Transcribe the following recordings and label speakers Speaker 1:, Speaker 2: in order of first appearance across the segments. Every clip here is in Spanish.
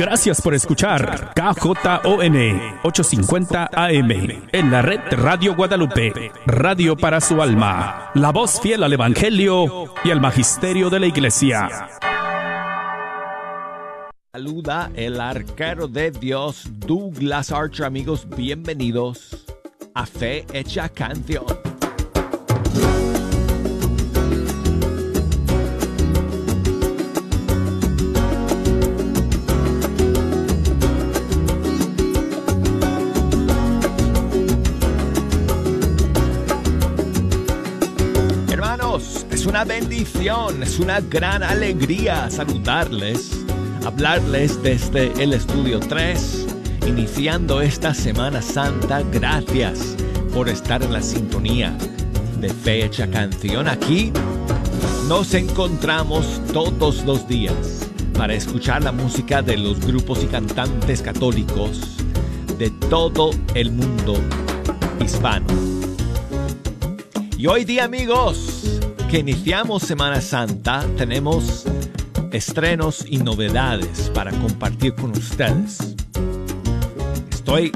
Speaker 1: Gracias por escuchar KJON 850 AM en la red Radio Guadalupe, radio para su alma, la voz fiel al Evangelio y al Magisterio de la Iglesia.
Speaker 2: Saluda el arquero de Dios, Douglas Archer, amigos, bienvenidos a Fe Hecha Canción. Bendición, es una gran alegría saludarles, hablarles desde el estudio 3 iniciando esta Semana Santa. Gracias por estar en la sintonía de Fecha Canción. Aquí nos encontramos todos los días para escuchar la música de los grupos y cantantes católicos de todo el mundo hispano. Y hoy día amigos, que iniciamos Semana Santa, tenemos estrenos y novedades para compartir con ustedes estoy,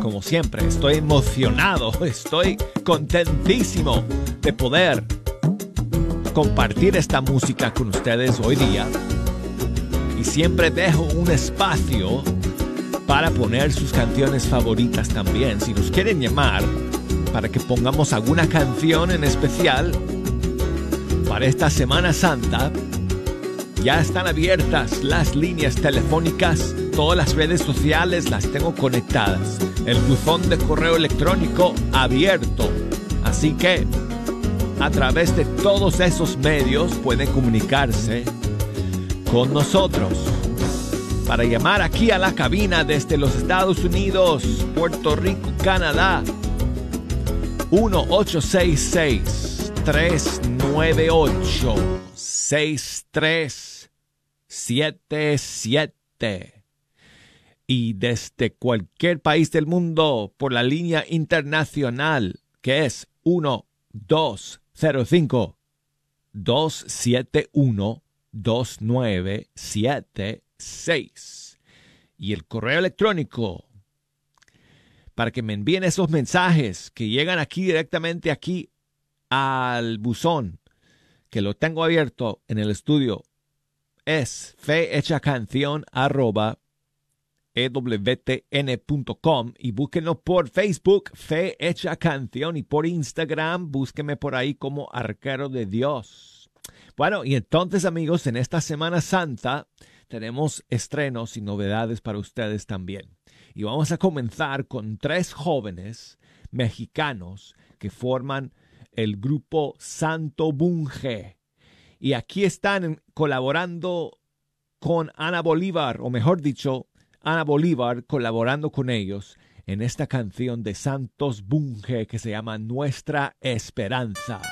Speaker 2: como siempre, estoy emocionado, estoy contentísimo de poder compartir esta música con ustedes hoy día. Y siempre dejo un espacio para poner sus canciones favoritas también. Si nos quieren llamar para que pongamos alguna canción en especial para esta Semana Santa, ya están abiertas las líneas telefónicas todas las redes sociales las tengo conectadas. El buzón de correo electrónico abierto. Así que a través de todos esos medios pueden comunicarse con nosotros. Para llamar aquí a la cabina desde los Estados Unidos, Puerto Rico, Canadá. 1866 398 6377 y desde cualquier país del mundo por la línea internacional que es 1205 271 2976 y el correo electrónico para que me envíen esos mensajes que llegan aquí directamente aquí al buzón que lo tengo abierto en el estudio es ewtn.com y búsquenlo por Facebook, Fe Hecha Canción, y por Instagram, búsquenme por ahí como Arquero de Dios. Bueno, y entonces amigos, en esta Semana Santa tenemos estrenos y novedades para ustedes también. Y vamos a comenzar con tres jóvenes mexicanos que forman el grupo Santo Bunge. Y aquí están colaborando con Ana Bolívar, o mejor dicho, Ana Bolívar colaborando con ellos en esta canción de Santos Bunge que se llama Nuestra Esperanza.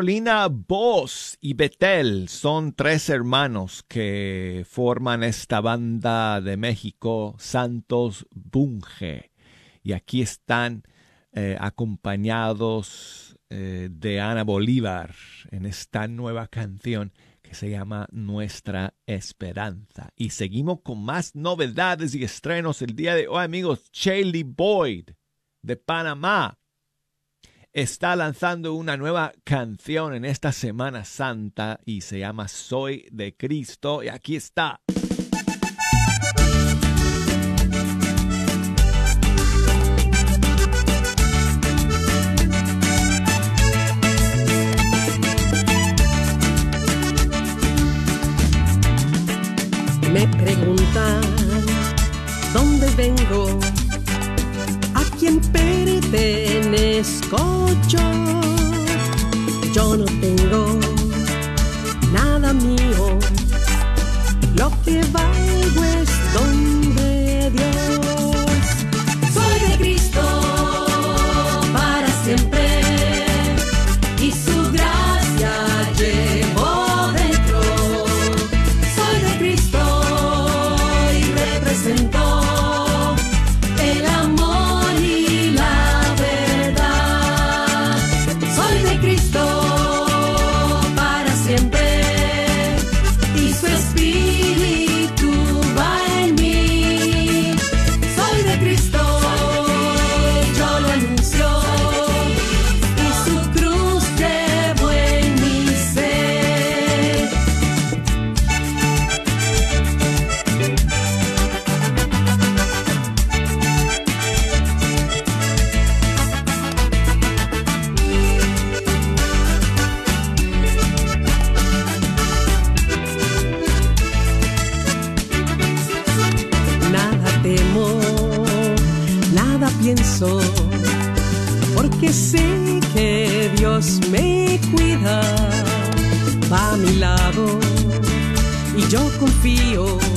Speaker 2: Carolina Voss y Betel son tres hermanos que forman esta banda de México, Santos Bunge. Y aquí están eh, acompañados eh, de Ana Bolívar en esta nueva canción que se llama Nuestra Esperanza. Y seguimos con más novedades y estrenos el día de hoy, amigos. Chaley Boyd de Panamá está lanzando una nueva canción en esta Semana Santa y se llama Soy de Cristo. Y aquí está.
Speaker 3: Yo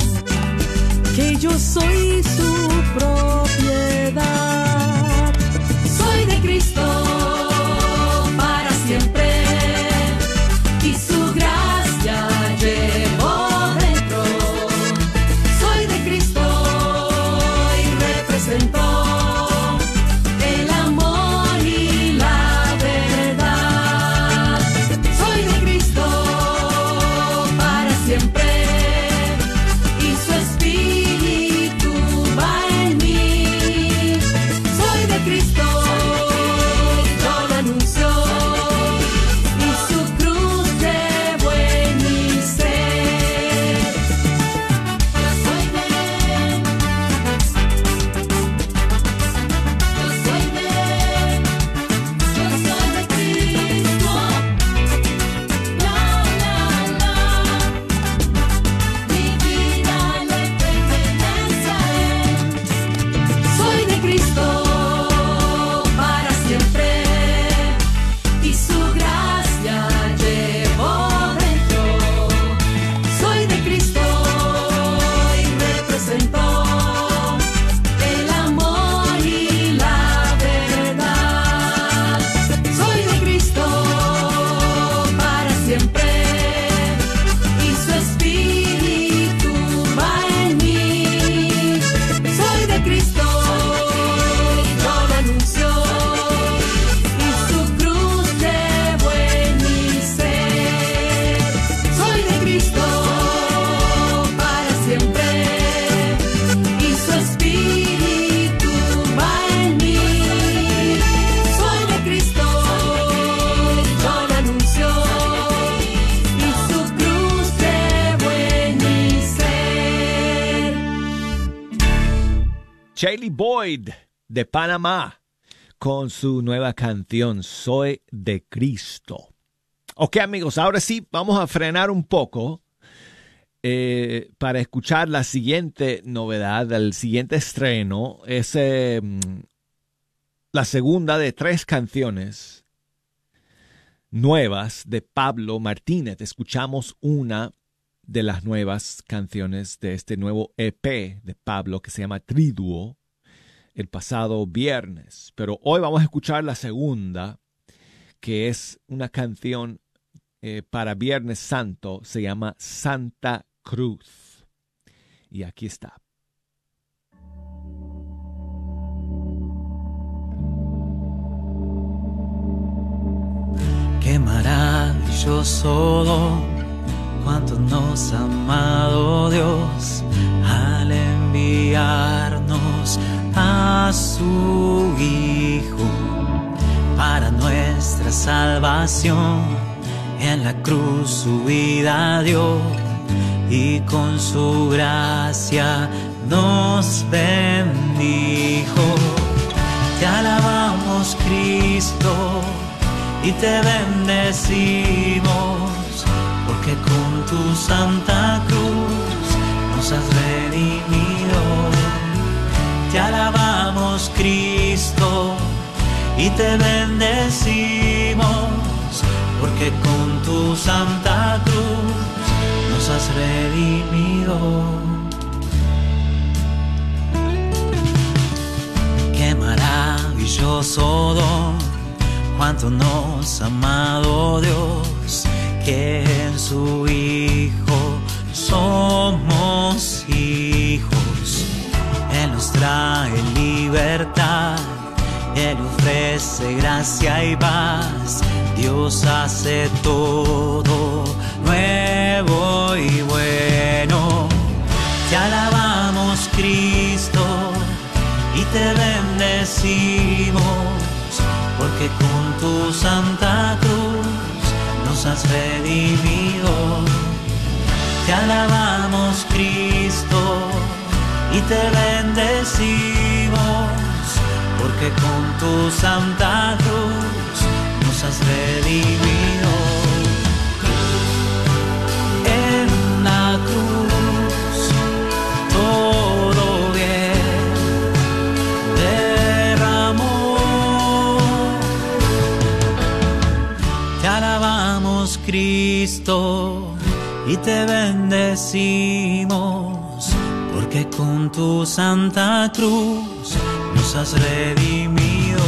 Speaker 2: Charlie Boyd de Panamá con su nueva canción Soy de Cristo. Ok amigos, ahora sí vamos a frenar un poco eh, para escuchar la siguiente novedad, el siguiente estreno. Es eh, la segunda de tres canciones nuevas de Pablo Martínez. Escuchamos una de las nuevas canciones de este nuevo EP de Pablo que se llama Triduo el pasado viernes. Pero hoy vamos a escuchar la segunda que es una canción eh, para Viernes Santo, se llama Santa Cruz. Y aquí está.
Speaker 4: Qué maravilloso cuánto nos ha amado Dios al enviarnos a su Hijo para nuestra salvación. En la cruz su vida dio y con su gracia nos bendijo. Te alabamos Cristo y te bendecimos, porque con tu santa cruz nos has redimido. Te alabamos Cristo y te bendecimos, porque con tu santa cruz nos has redimido. Qué maravilloso don cuánto nos ha amado Dios, que en su Hijo somos hijos. Él nos trae libertad, Él ofrece gracia y paz. Dios hace todo nuevo y bueno. Te alabamos Cristo y te bendecimos porque con tu santa cruz nos has redimido. Te alabamos Cristo y te bendecimos, porque con tu santa cruz nos has redimido. En la cruz todo bien derramó. Te alabamos Cristo y te bendecimos, porque con tu santa cruz nos has redimido.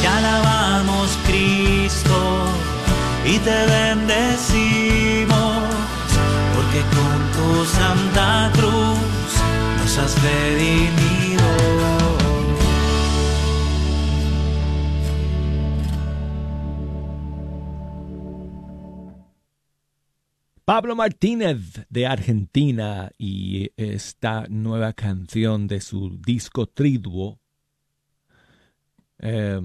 Speaker 4: Te alabamos Cristo y te bendecimos, porque con tu santa cruz nos has redimido.
Speaker 2: Pablo Martínez de Argentina y esta nueva canción de su disco Triduo, eh,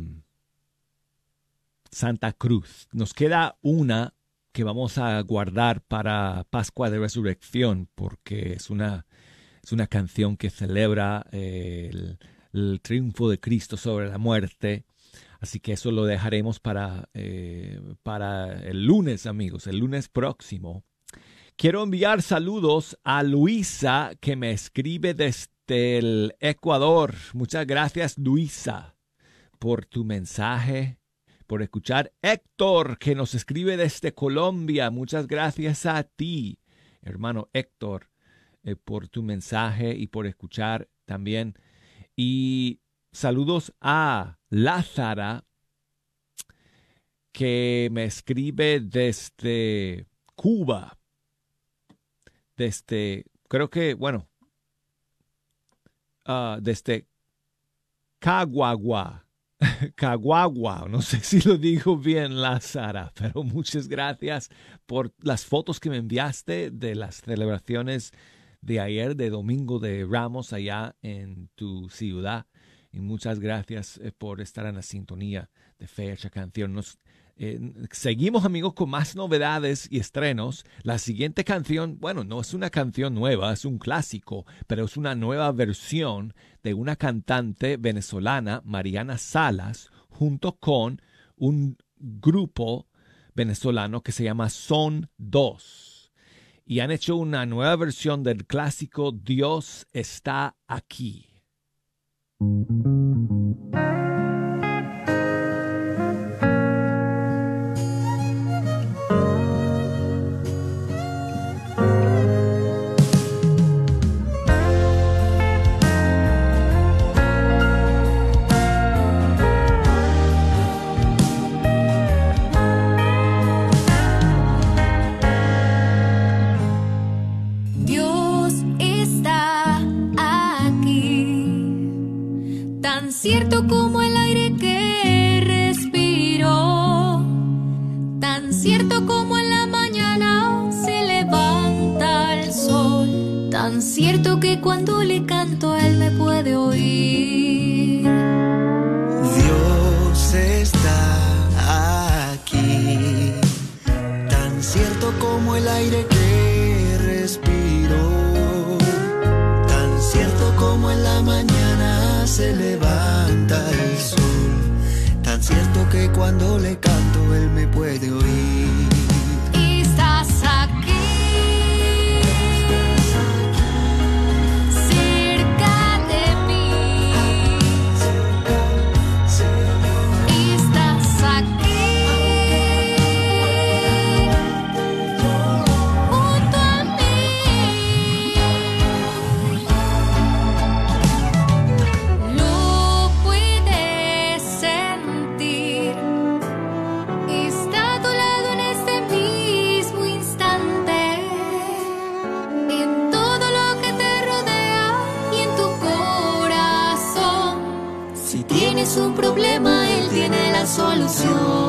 Speaker 2: Santa Cruz. Nos queda una que vamos a guardar para Pascua de Resurrección porque es una, es una canción que celebra eh, el, el triunfo de Cristo sobre la muerte. Así que eso lo dejaremos para, eh, para el lunes, amigos, el lunes próximo. Quiero enviar saludos a Luisa que me escribe desde el Ecuador. Muchas gracias, Luisa, por tu mensaje, por escuchar. Héctor, que nos escribe desde Colombia. Muchas gracias a ti, hermano Héctor, eh, por tu mensaje y por escuchar también. Y saludos a Lázara, que me escribe desde Cuba desde, creo que, bueno, ah, desde Caguagua, Caguagua, no sé si lo digo bien, Lázara, pero muchas gracias por las fotos que me enviaste de las celebraciones de ayer, de Domingo de Ramos, allá en tu ciudad. Y muchas gracias eh, por estar en la sintonía de Fecha Canción. Seguimos amigos con más novedades y estrenos. La siguiente canción, bueno, no es una canción nueva, es un clásico, pero es una nueva versión de una cantante venezolana, Mariana Salas, junto con un grupo venezolano que se llama Son 2. Y han hecho una nueva versión del clásico Dios está aquí.
Speaker 5: Cierto como el aire que respiro, tan cierto como en la mañana se levanta el sol, tan cierto que cuando le canto él me puede oír.
Speaker 6: Dios está aquí, tan cierto como el aire se levanta el sol, tan cierto que cuando le canto él me puede oír.
Speaker 5: Solución.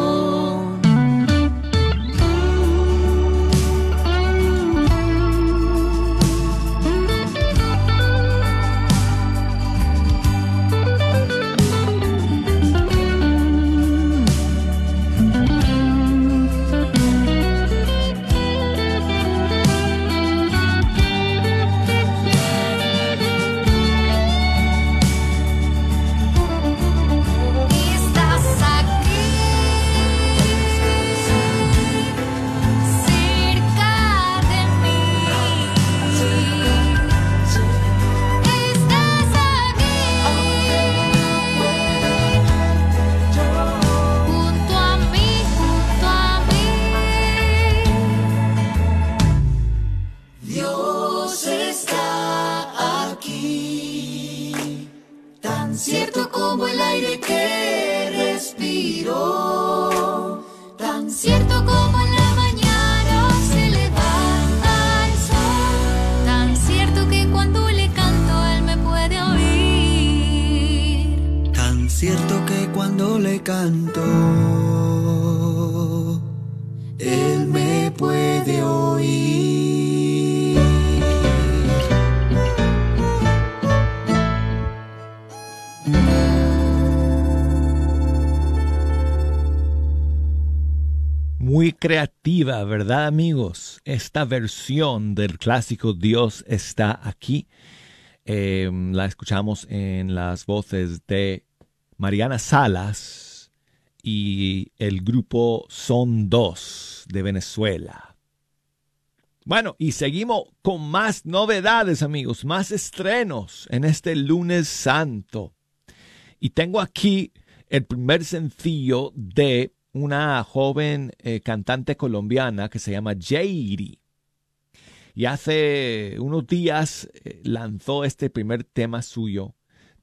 Speaker 2: ¿Verdad amigos? Esta versión del clásico Dios está aquí. eh, la escuchamos en las voces de Mariana Salas y el grupo Son Dos de Venezuela. Bueno, y seguimos con más novedades amigos, más estrenos en este lunes santo. Y tengo aquí el primer sencillo de una joven eh, cantante colombiana que se llama Jairi. Y hace unos días eh, lanzó este primer tema suyo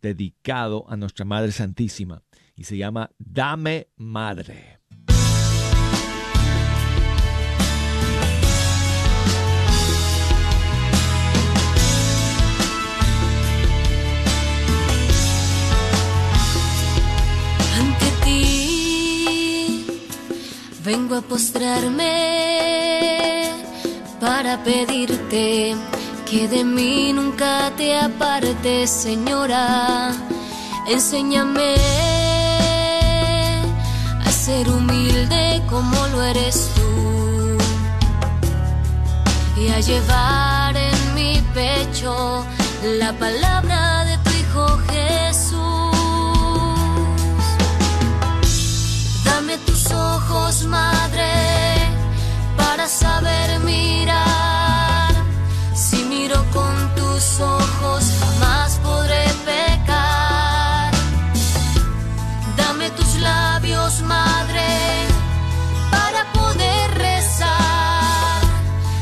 Speaker 2: dedicado a nuestra Madre Santísima y se llama Dame Madre.
Speaker 5: Vengo a postrarme para pedirte que de mí nunca te apartes, Señora. Enséñame a ser humilde como lo eres tú y a llevar en mi pecho la palabra madre, para saber mirar. Si miro con tus ojos, jamás podré pecar. Dame tus labios, madre, para poder rezar.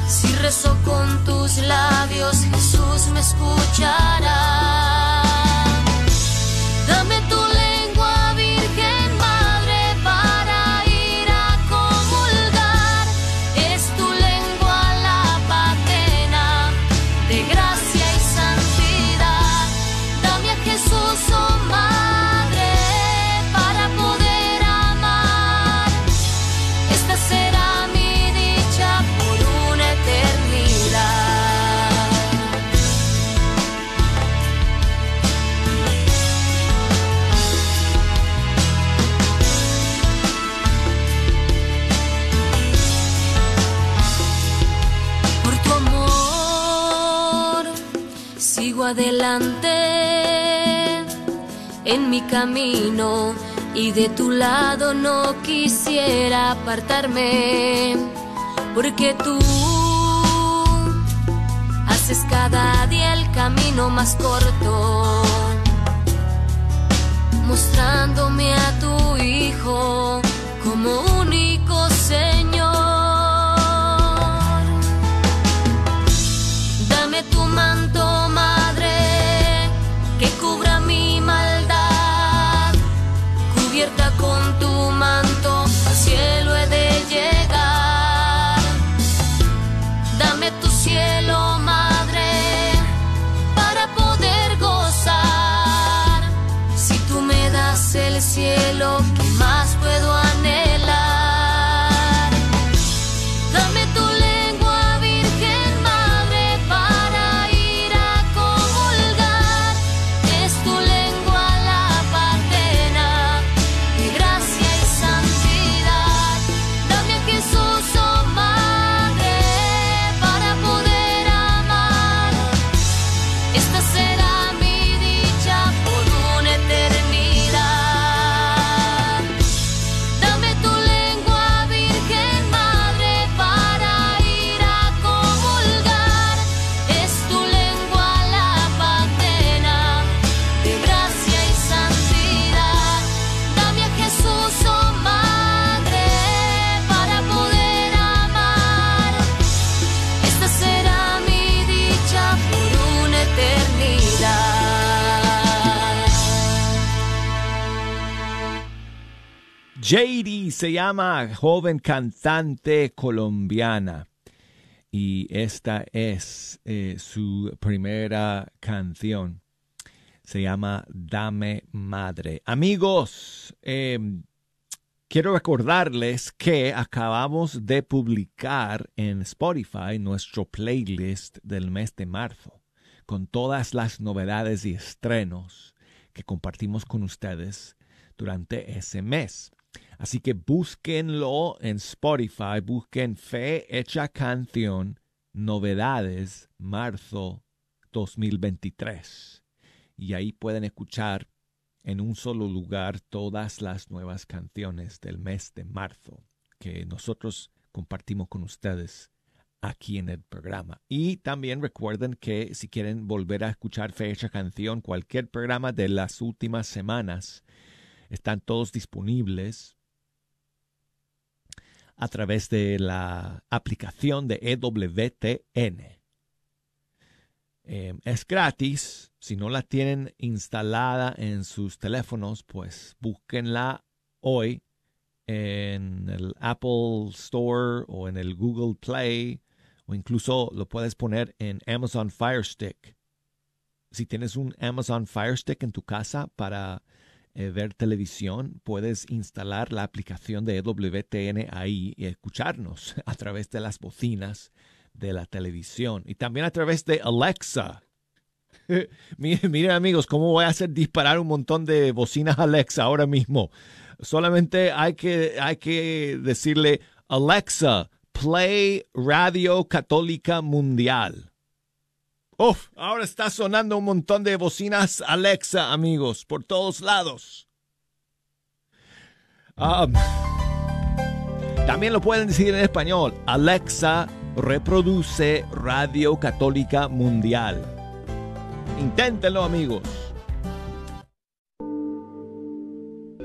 Speaker 5: Si rezo con tus labios, Jesús me escuchará. Adelante en mi camino y de tu lado no quisiera apartarme, porque tú haces cada día el camino más corto, mostrándome a tu Hijo como único
Speaker 2: JD se llama joven cantante colombiana y esta es eh, su primera canción. Se llama Dame Madre. Amigos, eh, quiero recordarles que acabamos de publicar en Spotify nuestro playlist del mes de marzo con todas las novedades y estrenos que compartimos con ustedes durante ese mes. Así que búsquenlo en Spotify, busquen Fe Hecha Canción, Novedades, marzo 2023. Y ahí pueden escuchar en un solo lugar todas las nuevas canciones del mes de marzo que nosotros compartimos con ustedes aquí en el programa. Y también recuerden que si quieren volver a escuchar Fecha Canción, cualquier programa de las últimas semanas, están todos disponibles a través de la aplicación de EWTN. Eh, es gratis. Si no la tienen instalada en sus teléfonos, pues búsquenla hoy en el Apple Store o en el Google Play o incluso lo puedes poner en Amazon Fire Stick. Si tienes un Amazon Fire Stick en tu casa para eh, ver televisión, puedes instalar la aplicación de EWTN ahí y escucharnos a través de las bocinas de la televisión y también a través de Alexa. miren, miren amigos, cómo voy a hacer disparar un montón de bocinas Alexa ahora mismo. Solamente hay que, hay que decirle Alexa, play Radio Católica Mundial. Uf, ahora está sonando un montón de bocinas Alexa, amigos, por todos lados. Ah, también lo pueden decir en español. Alexa, reproduce Radio Católica Mundial. Inténtenlo, amigos.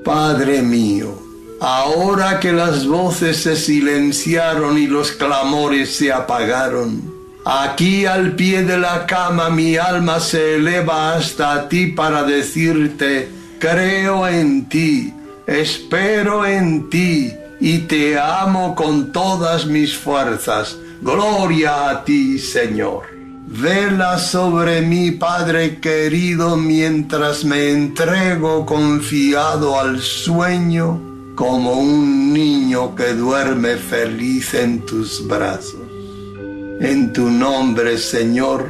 Speaker 7: Padre mío, ahora que las voces se silenciaron y los clamores se apagaron, aquí al pie de la cama mi alma se eleva hasta ti para decirte, creo en ti, espero en ti y te amo con todas mis fuerzas. Gloria a ti, Señor. Vela sobre mí, Padre querido, mientras me entrego confiado al sueño, como un niño que duerme feliz en tus brazos. En tu nombre, Señor,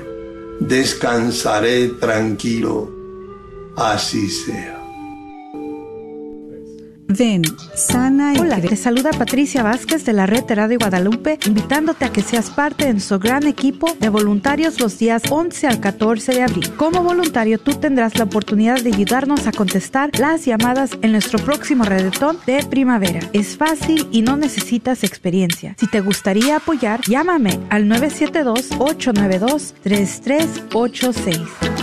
Speaker 7: descansaré tranquilo. Así sea.
Speaker 8: Ven, sana y
Speaker 9: Hola, te saluda Patricia Vázquez de la Red de Radio Guadalupe, invitándote a que seas parte de nuestro gran equipo de voluntarios los días 11 al 14 de abril. Como voluntario, tú tendrás la oportunidad de ayudarnos a contestar las llamadas en nuestro próximo redetón de primavera. Es fácil y no necesitas experiencia. Si te gustaría apoyar, llámame al 972-892-3386.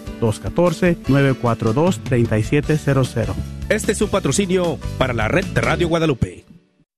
Speaker 10: 214-942-3700.
Speaker 1: Este es un patrocinio para la red de Radio Guadalupe.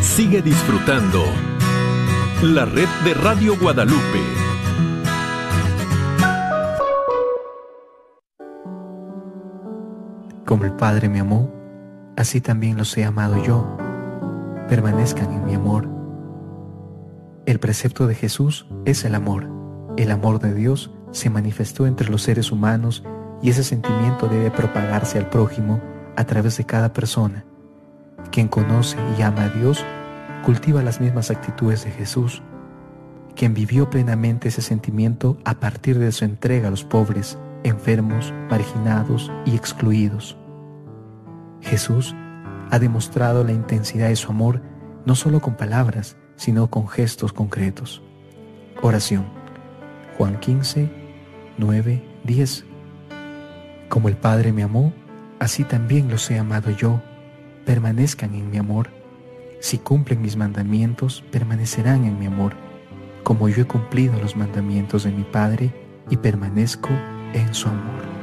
Speaker 11: Sigue disfrutando la red de Radio Guadalupe.
Speaker 12: Como el Padre me amó, así también los he amado yo. Permanezcan en mi amor. El precepto de Jesús es el amor. El amor de Dios se manifestó entre los seres humanos y ese sentimiento debe propagarse al prójimo a través de cada persona. Quien conoce y ama a Dios cultiva las mismas actitudes de Jesús. Quien vivió plenamente ese sentimiento a partir de su entrega a los pobres, enfermos, marginados y excluidos. Jesús ha demostrado la intensidad de su amor no solo con palabras, sino con gestos concretos. Oración. Juan 15, 9, 10. Como el Padre me amó, así también los he amado yo. Permanezcan en mi amor. Si cumplen mis mandamientos, permanecerán en mi amor, como yo he cumplido los mandamientos de mi Padre y permanezco en su amor.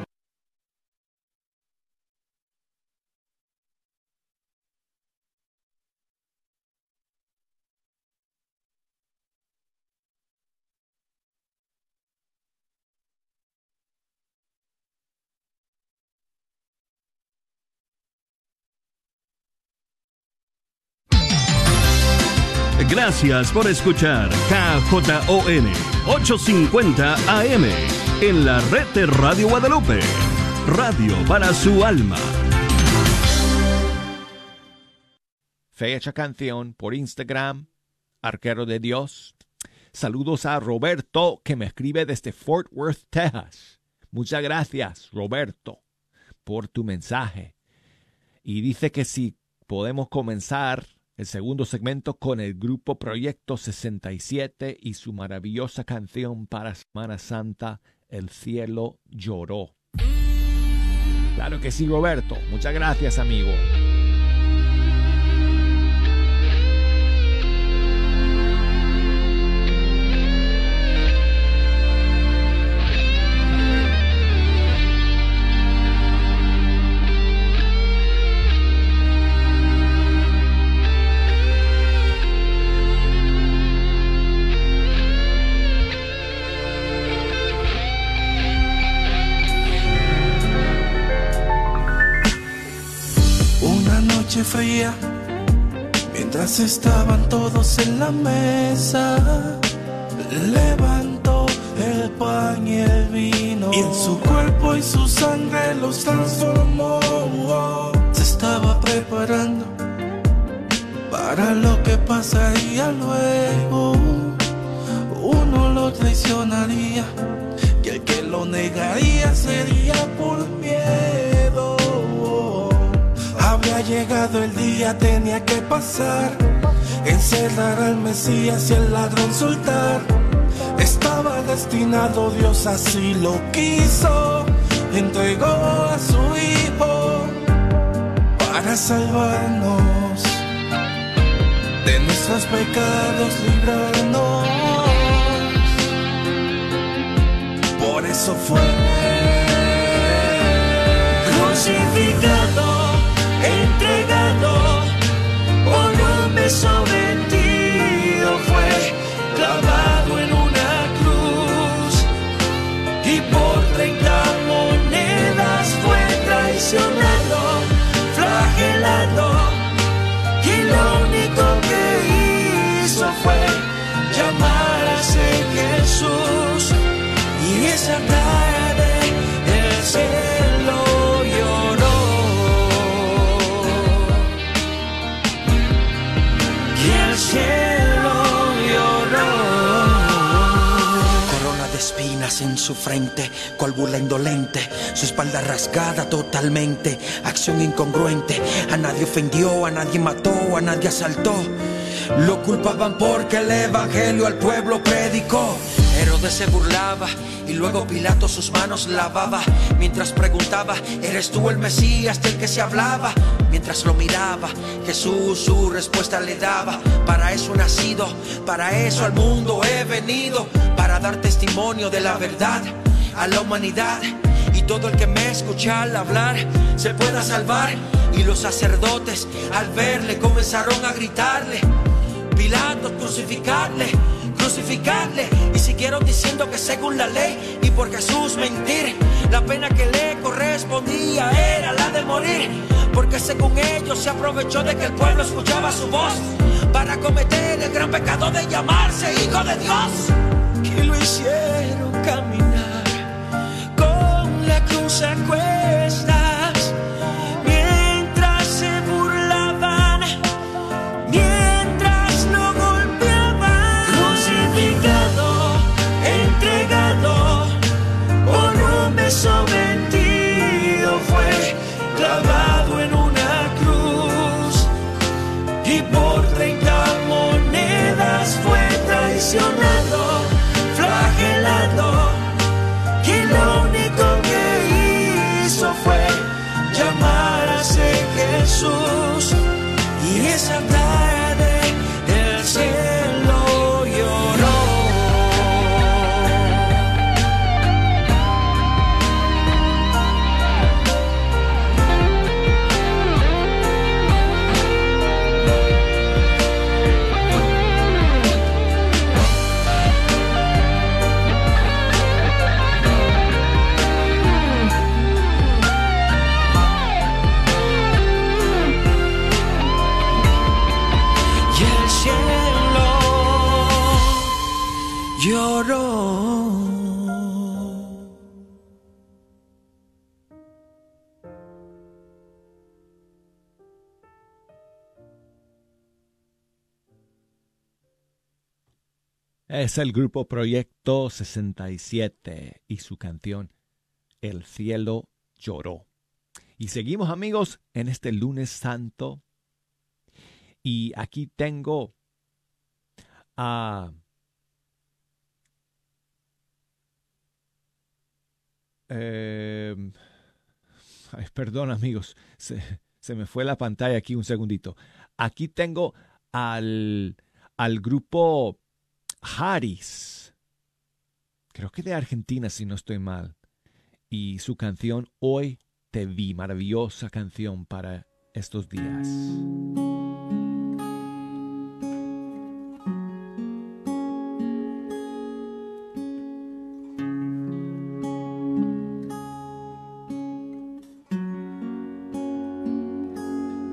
Speaker 11: Gracias por escuchar KJON 850 AM en la red de Radio Guadalupe. Radio para su alma.
Speaker 2: Fecha canción por Instagram, Arquero de Dios. Saludos a Roberto que me escribe desde Fort Worth, Texas. Muchas gracias, Roberto, por tu mensaje. Y dice que si podemos comenzar el segundo segmento con el grupo Proyecto 67 y su maravillosa canción para Semana Santa, El cielo lloró. Claro que sí, Roberto. Muchas gracias, amigo.
Speaker 13: Fría, mientras estaban todos en la mesa, levantó el pan y el vino, y en su cuerpo y su sangre los transformó. Se estaba preparando para para lo que pasaría luego. Uno lo traicionaría y el que lo negaría sería por miedo. Había llegado el día, tenía que pasar. Encerrar al Mesías y el ladrón soltar. Estaba destinado, Dios así lo quiso. Entregó a su hijo para salvarnos de nuestros pecados, librarnos. Por eso fue
Speaker 8: crucificado, por un
Speaker 14: frente, cual burla indolente, su espalda rasgada totalmente, acción incongruente, a nadie ofendió, a nadie mató, a nadie asaltó. Lo culpaban porque el evangelio al pueblo predicó. Herodes se burlaba y luego Pilato sus manos lavaba mientras preguntaba, ¿eres tú el Mesías del que se hablaba? Mientras lo miraba, Jesús su respuesta le daba, para eso he nacido, para eso al mundo he venido, para dar testimonio de la verdad a la humanidad y todo el que me escucha al hablar se pueda salvar. Y los sacerdotes al verle comenzaron a gritarle, Pilato crucificarle, crucificarle. Y siguieron diciendo que según la ley y por Jesús mentir, la pena que le correspondía era la de morir. Porque según ellos se aprovechó de que el pueblo escuchaba su voz para cometer el gran pecado de llamarse hijo de Dios.
Speaker 8: y lo hicieron caminar con la cruz
Speaker 2: Es el grupo Proyecto 67 y su canción El cielo lloró. Y seguimos amigos en este lunes santo. Y aquí tengo a... Eh, ay, perdón amigos, se, se me fue la pantalla aquí un segundito. Aquí tengo al, al grupo Haris, creo que de Argentina si no estoy mal, y su canción Hoy te vi, maravillosa canción para estos días.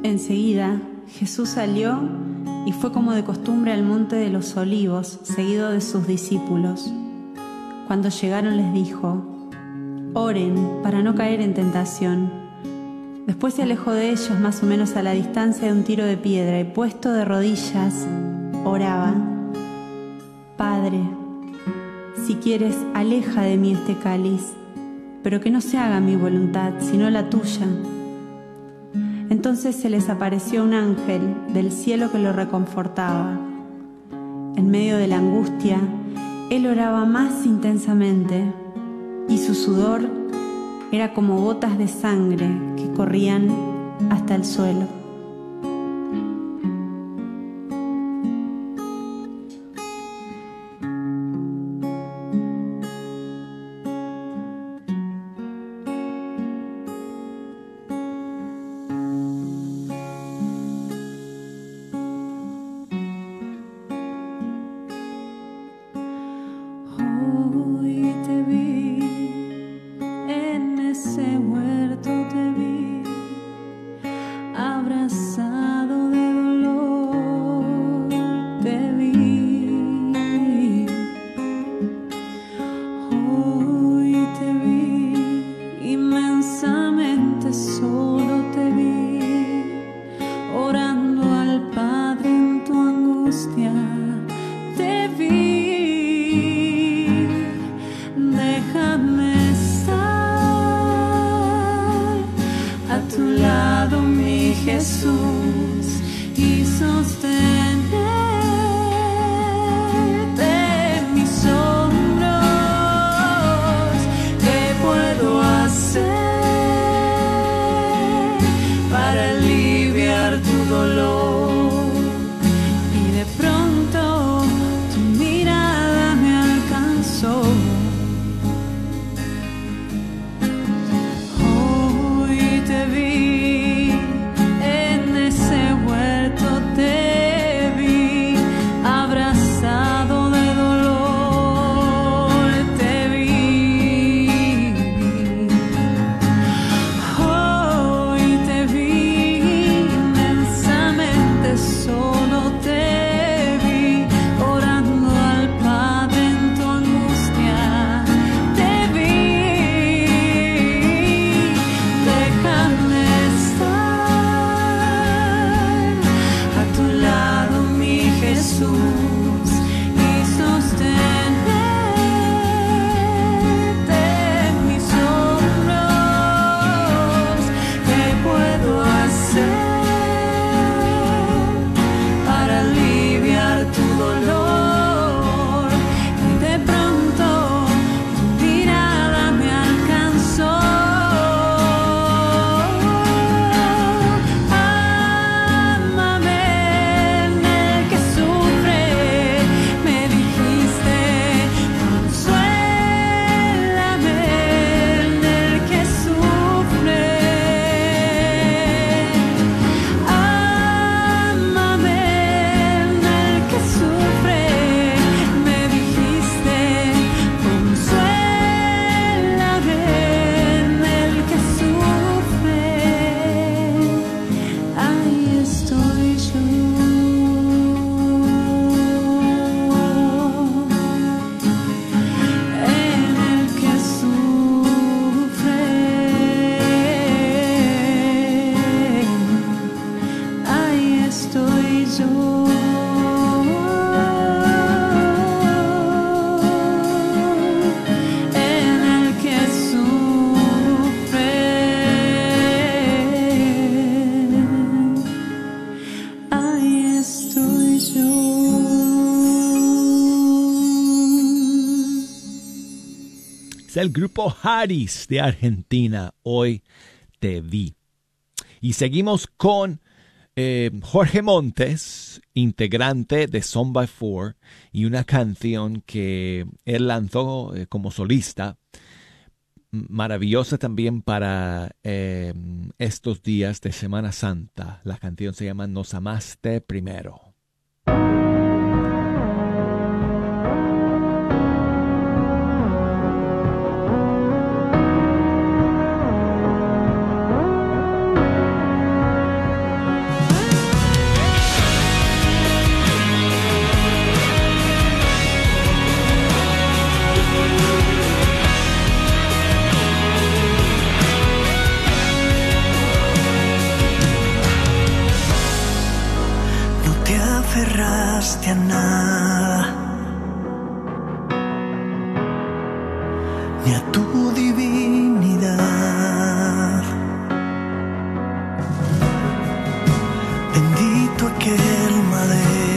Speaker 15: Enseguida Jesús salió y fue como de costumbre al monte de los olivos, seguido de sus discípulos. Cuando llegaron les dijo, Oren para no caer en tentación. Después se alejó de ellos más o menos a la distancia de un tiro de piedra y puesto de rodillas, oraba, Padre, si quieres, aleja de mí este cáliz, pero que no se haga mi voluntad, sino la tuya. Entonces se les apareció un ángel del cielo que lo reconfortaba. En medio de la angustia, él oraba más intensamente y su sudor era como gotas de sangre que corrían hasta el suelo.
Speaker 2: El grupo Haris de Argentina. Hoy te vi. Y seguimos con eh, Jorge Montes, integrante de Son by Four, y una canción que él lanzó eh, como solista, maravillosa también para eh, estos días de Semana Santa. La canción se llama Nos amaste primero.
Speaker 8: ni a tu divinidad. Bendito aquel madero.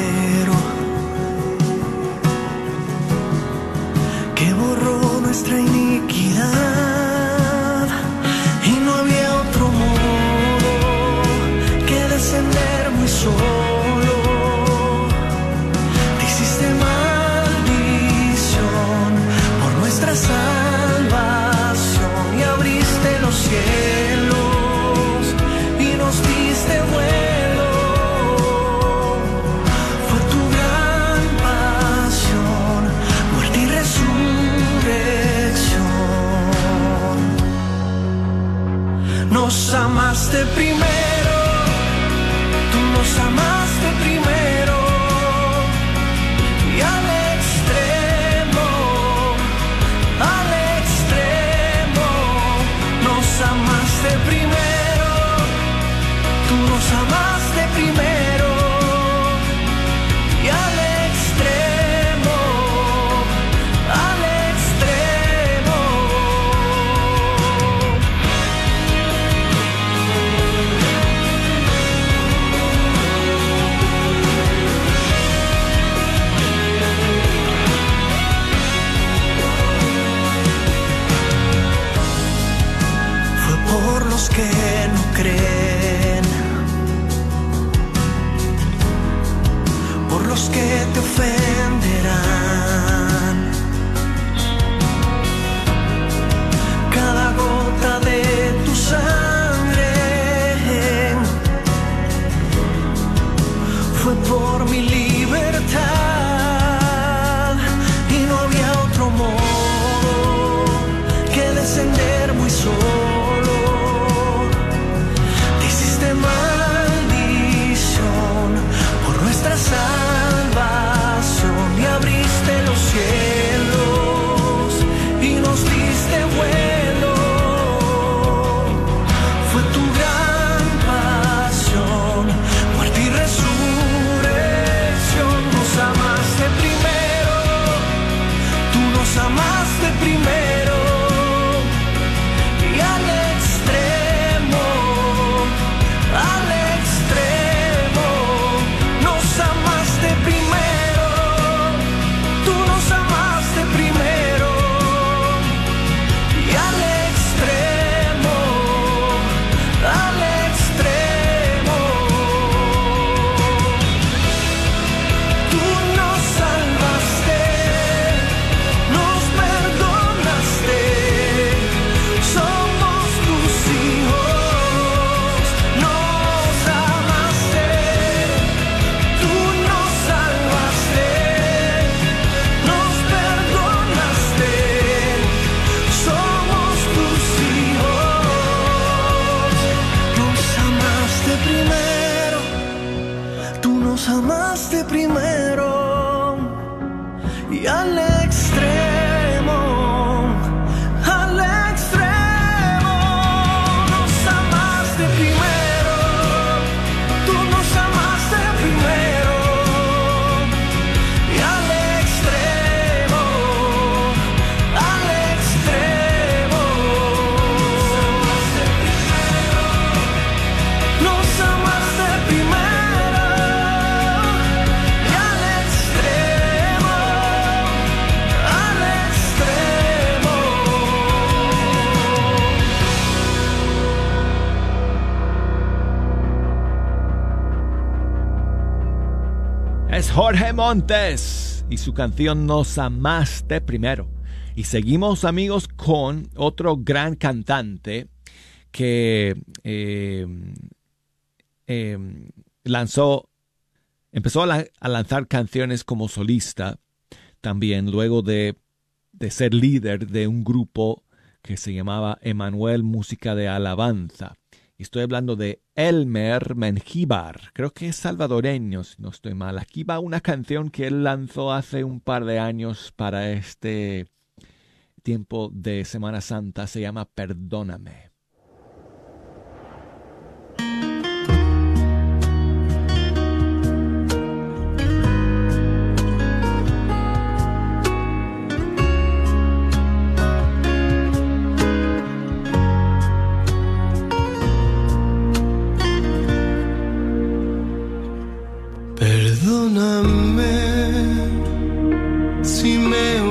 Speaker 2: Jorge Montes y su canción Nos amaste primero. Y seguimos amigos con otro gran cantante que eh, eh, lanzó, empezó a, lanzar canciones como solista también luego de, de ser líder de un grupo que se llamaba Emanuel Música de Alabanza. Y estoy hablando de Elmer Mengíbar, creo que es salvadoreño, si no estoy mal. Aquí va una canción que él lanzó hace un par de años para este tiempo de Semana Santa, se llama Perdóname.
Speaker 13: Perdóname si me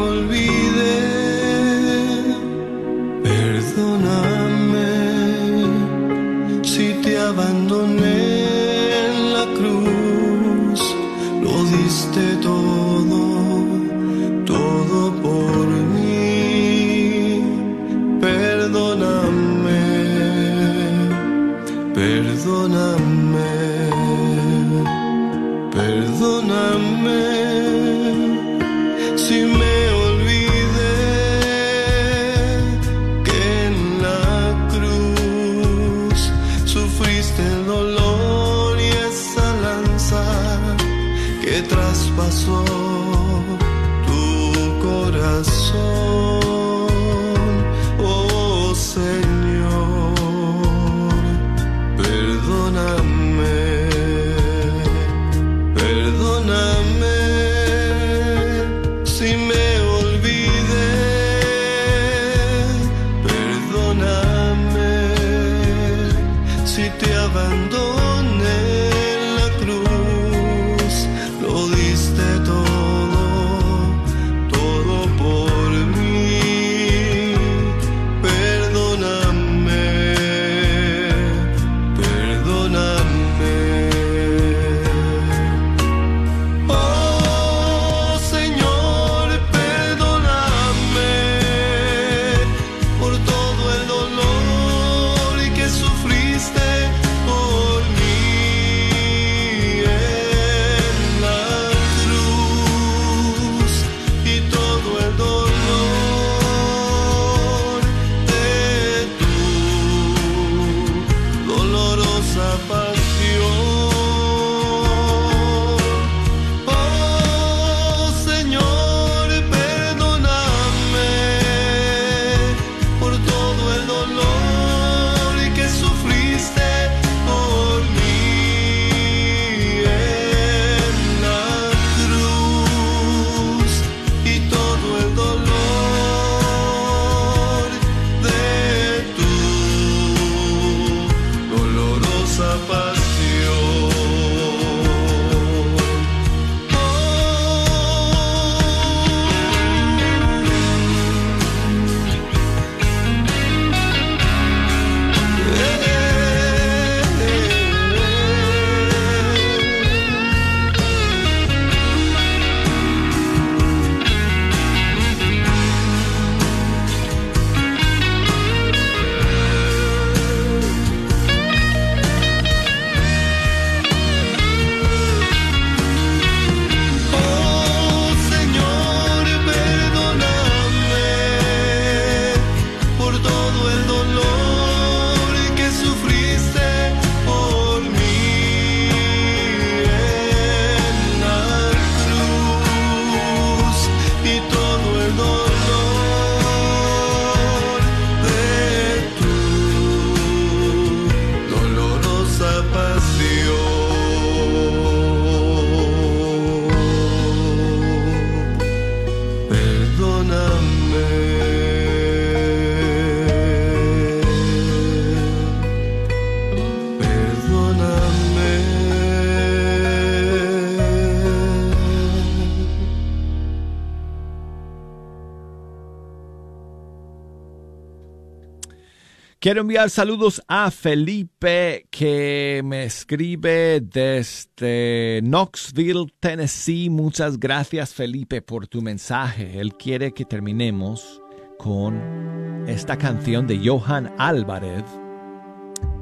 Speaker 2: Quiero enviar saludos a Felipe que me escribe desde Knoxville, Tennessee. Muchas gracias Felipe por tu mensaje. Él quiere que terminemos con esta canción de Johan Álvarez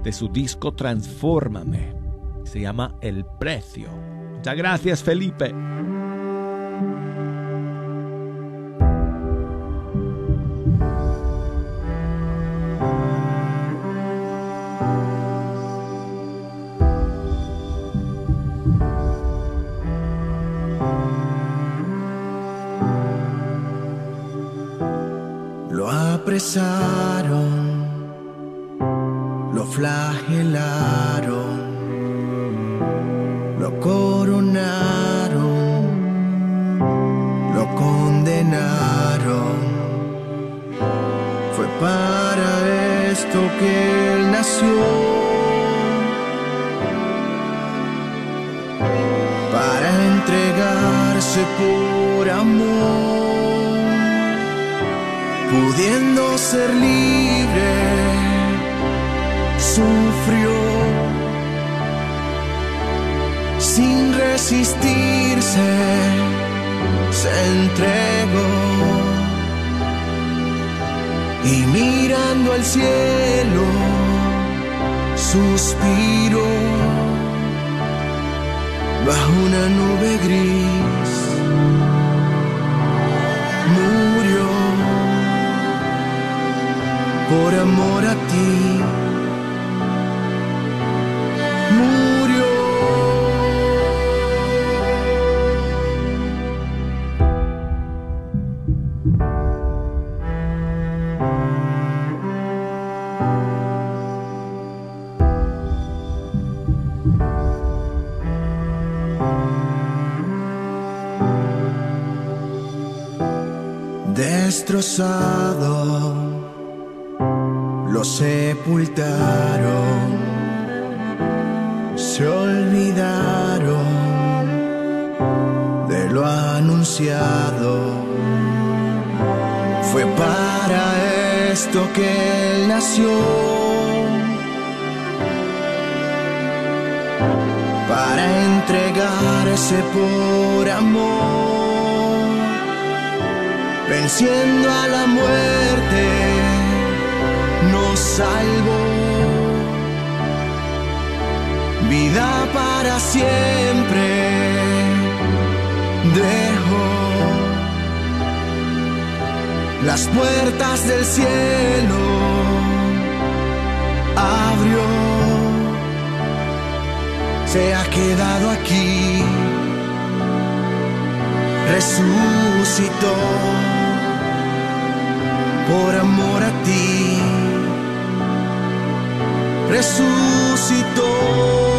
Speaker 2: de su disco Transfórmame. Se llama El Precio. Muchas gracias Felipe.
Speaker 6: besar anunciado. Fue para esto que él nació, para entregarse por amor venciendo a la muerte, nos salvó. Vida para siempre dejó. Las puertas del cielo abrió. Se ha quedado aquí. Resucitó por amor a ti, resucitó.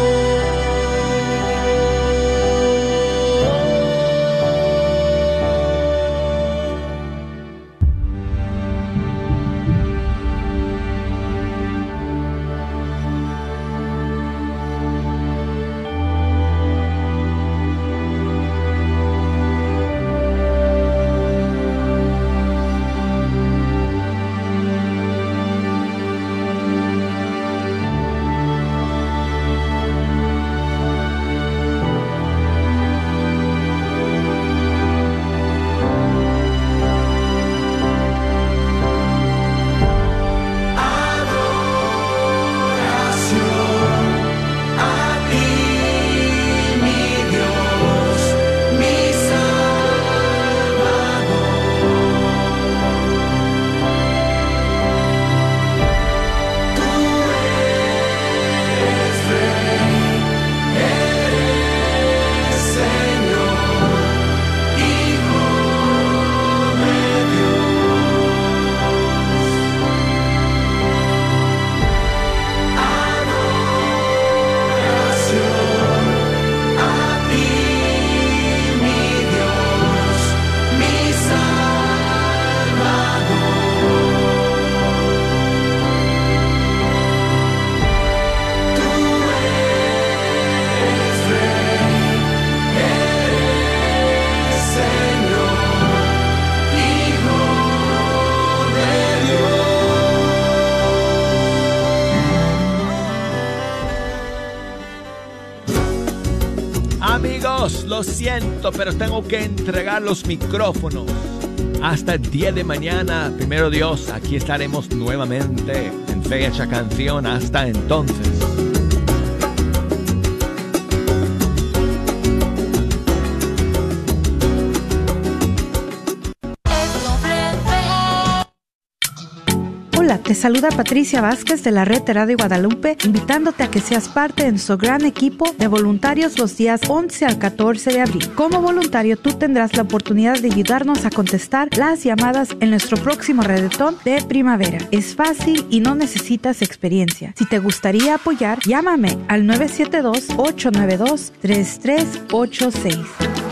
Speaker 2: Pero tengo que entregar los micrófonos. Hasta el día de mañana, primero Dios, aquí estaremos nuevamente en fecha canción. Hasta entonces.
Speaker 9: Te saluda Patricia Vázquez de la Red de Radio Guadalupe, invitándote a que seas parte de nuestro gran equipo de voluntarios los días 11 al 14 de abril. Como voluntario, tú tendrás la oportunidad de ayudarnos a contestar las llamadas en nuestro próximo redetón de primavera. Es fácil y no necesitas experiencia. Si te gustaría apoyar, llámame al 972-892-3386.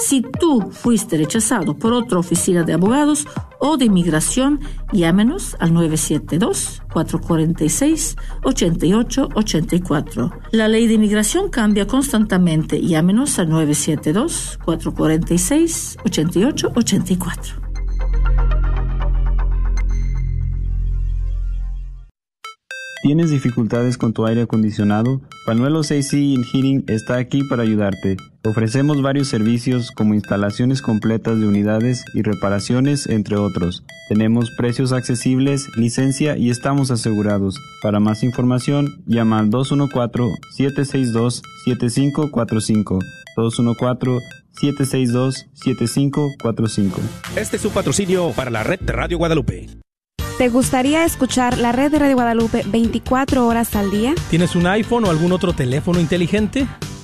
Speaker 16: Si tú fuiste rechazado por otra oficina de abogados o de inmigración, llámenos al 972-446-8884. La ley de inmigración cambia constantemente. Llámenos al 972-446-8884.
Speaker 17: ¿Tienes dificultades con tu aire acondicionado? Panuelos AC Heating está aquí para ayudarte. Ofrecemos varios servicios como instalaciones completas de unidades y reparaciones, entre otros. Tenemos precios accesibles, licencia y estamos asegurados. Para más información, llama al 214-762-7545. 214-762-7545.
Speaker 1: Este es un patrocinio para la red de Radio Guadalupe.
Speaker 18: ¿Te gustaría escuchar la red de Radio Guadalupe 24 horas al día?
Speaker 3: ¿Tienes un iPhone o algún otro teléfono inteligente?